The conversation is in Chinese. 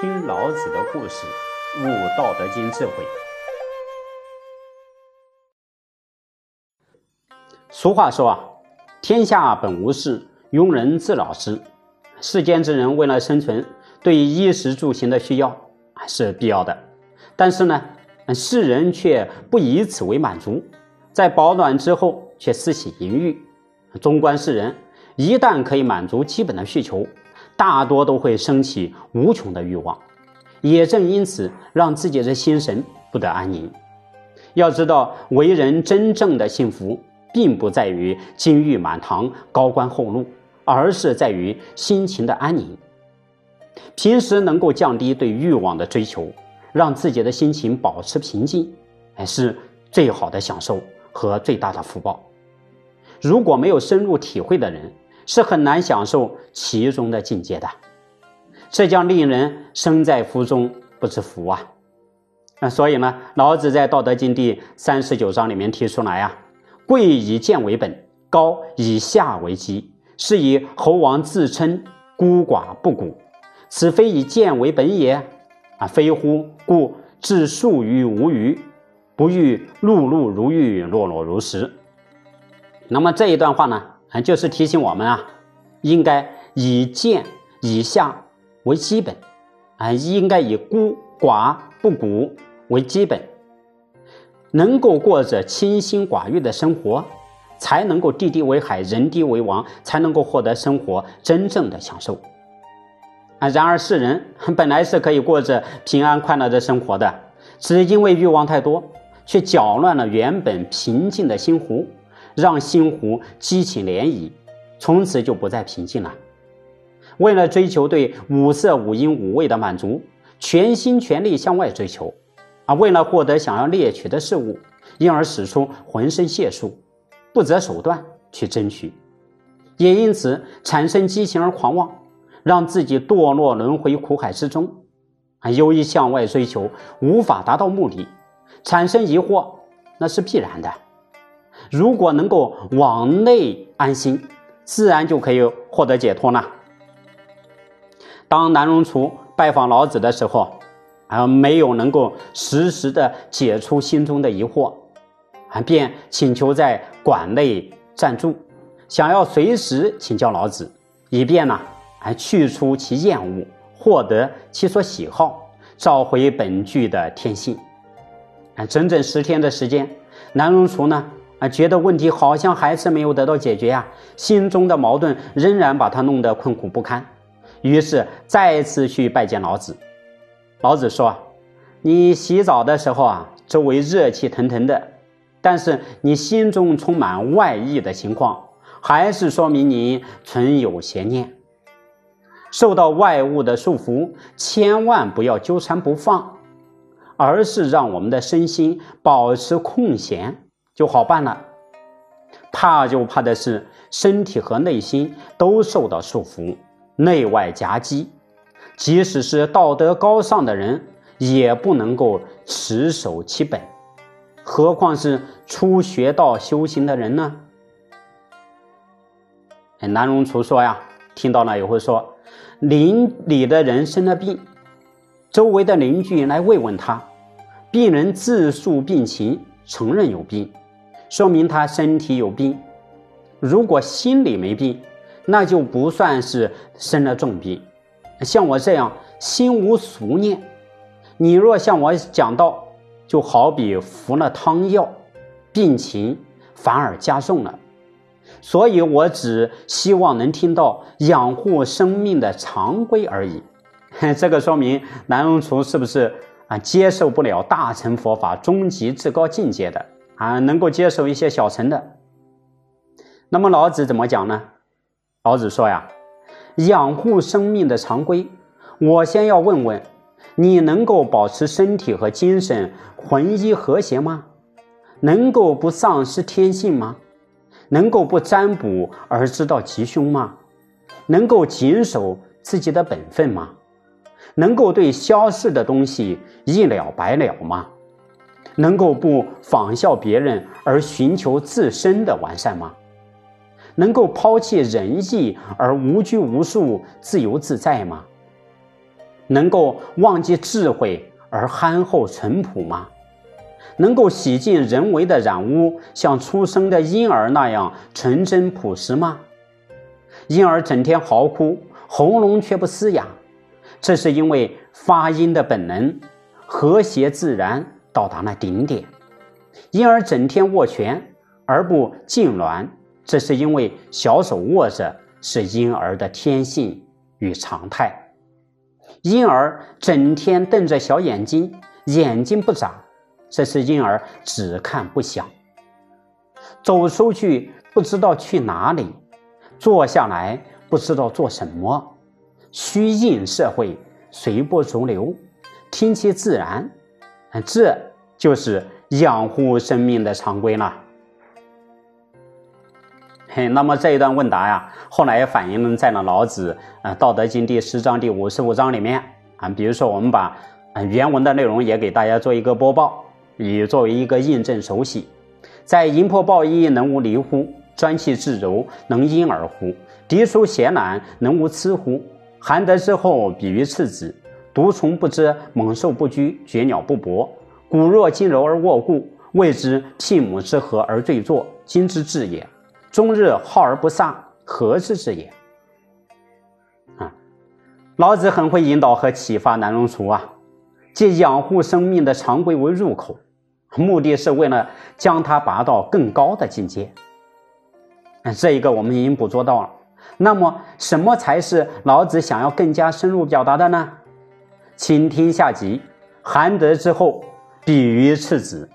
听老子的故事，悟《道德经》智慧。俗话说啊，天下本无事，庸人自扰之。世间之人为了生存，对衣食住行的需要是必要的，但是呢，世人却不以此为满足，在饱暖之后却私喜淫欲。纵观世人，一旦可以满足基本的需求，大多都会升起无穷的欲望，也正因此让自己的心神不得安宁。要知道，为人真正的幸福，并不在于金玉满堂、高官厚禄，而是在于心情的安宁。平时能够降低对欲望的追求，让自己的心情保持平静，才是最好的享受和最大的福报。如果没有深入体会的人，是很难享受其中的境界的，这将令人身在福中不知福啊！那所以呢，老子在《道德经》第三十九章里面提出来呀：“贵以贱为本，高以下为基，是以猴王自称孤寡不古。此非以贱为本也啊！非乎？故自树于无余，不欲碌碌如玉，落落如石。”那么这一段话呢？啊，就是提醒我们啊，应该以贱以下为基本，啊，应该以孤寡不古为基本，能够过着清心寡欲的生活，才能够地低为海，人低为王，才能够获得生活真正的享受。啊，然而世人本来是可以过着平安快乐的生活的，只因为欲望太多，却搅乱了原本平静的心湖。让心湖激起涟漪，从此就不再平静了。为了追求对五色、五音、五味的满足，全心全力向外追求；啊，为了获得想要猎取的事物，因而使出浑身解数，不择手段去争取，也因此产生激情而狂妄，让自己堕落轮回苦海之中。啊，由于向外追求无法达到目的，产生疑惑，那是必然的。如果能够往内安心，自然就可以获得解脱了。当南荣厨拜访老子的时候，啊，没有能够实时的解除心中的疑惑，啊，便请求在馆内暂住，想要随时请教老子，以便呢，还去除其厌恶，获得其所喜好，找回本具的天性。啊，整整十天的时间，南荣厨呢。啊，觉得问题好像还是没有得到解决呀，心中的矛盾仍然把他弄得困苦不堪，于是再次去拜见老子。老子说：“你洗澡的时候啊，周围热气腾腾的，但是你心中充满外溢的情况，还是说明你存有邪念，受到外物的束缚，千万不要纠缠不放，而是让我们的身心保持空闲。”就好办了，怕就怕的是身体和内心都受到束缚，内外夹击，即使是道德高尚的人，也不能够持守其本，何况是初学道修行的人呢？南荣厨说呀，听到了也会说，邻里的人生了病，周围的邻居来慰问他，病人自述病情，承认有病。说明他身体有病，如果心里没病，那就不算是生了重病。像我这样心无俗念，你若向我讲道，就好比服了汤药，病情反而加重了。所以我只希望能听到养护生命的常规而已。这个说明南荣厨是不是啊接受不了大乘佛法终极至高境界的？啊，能够接受一些小乘的。那么老子怎么讲呢？老子说呀，养护生命的常规，我先要问问你，能够保持身体和精神魂一和谐吗？能够不丧失天性吗？能够不占卜而知道吉凶吗？能够谨守自己的本分吗？能够对消逝的东西一了百了吗？能够不仿效别人而寻求自身的完善吗？能够抛弃仁义而无拘无束、自由自在吗？能够忘记智慧而憨厚淳朴吗？能够洗尽人为的染污，像出生的婴儿那样纯真朴实吗？婴儿整天嚎哭，喉咙却不嘶哑，这是因为发音的本能和谐自然到达了顶点。婴儿整天握拳而不痉挛，这是因为小手握着是婴儿的天性与常态。婴儿整天瞪着小眼睛，眼睛不眨，这是婴儿只看不想。走出去不知道去哪里，坐下来不知道做什么，虚应社会，随波逐流，听其自然，这就是养护生命的常规了。嘿，那么这一段问答呀，后来也反映在了老子呃《道德经》第十章第五十五章里面啊。比如说，我们把原文的内容也给大家做一个播报，以作为一个印证熟悉。在阴破抱一，能无离乎？专气致柔，能婴儿乎？涤疏贤懒，能无疵乎？含德之后，比于赤子。毒虫不知，猛兽不居，绝鸟不搏。骨若筋柔而握固，谓之牝母之合而对坐，今之至也。终日好而不丧，何之至也？啊，老子很会引导和启发南荣厨啊，借养护生命的常规为入口，目的是为了将它拔到更高的境界。这一个我们已经捕捉到了。那么，什么才是老子想要更加深入表达的呢？请听下集：含德之后，比于赤子。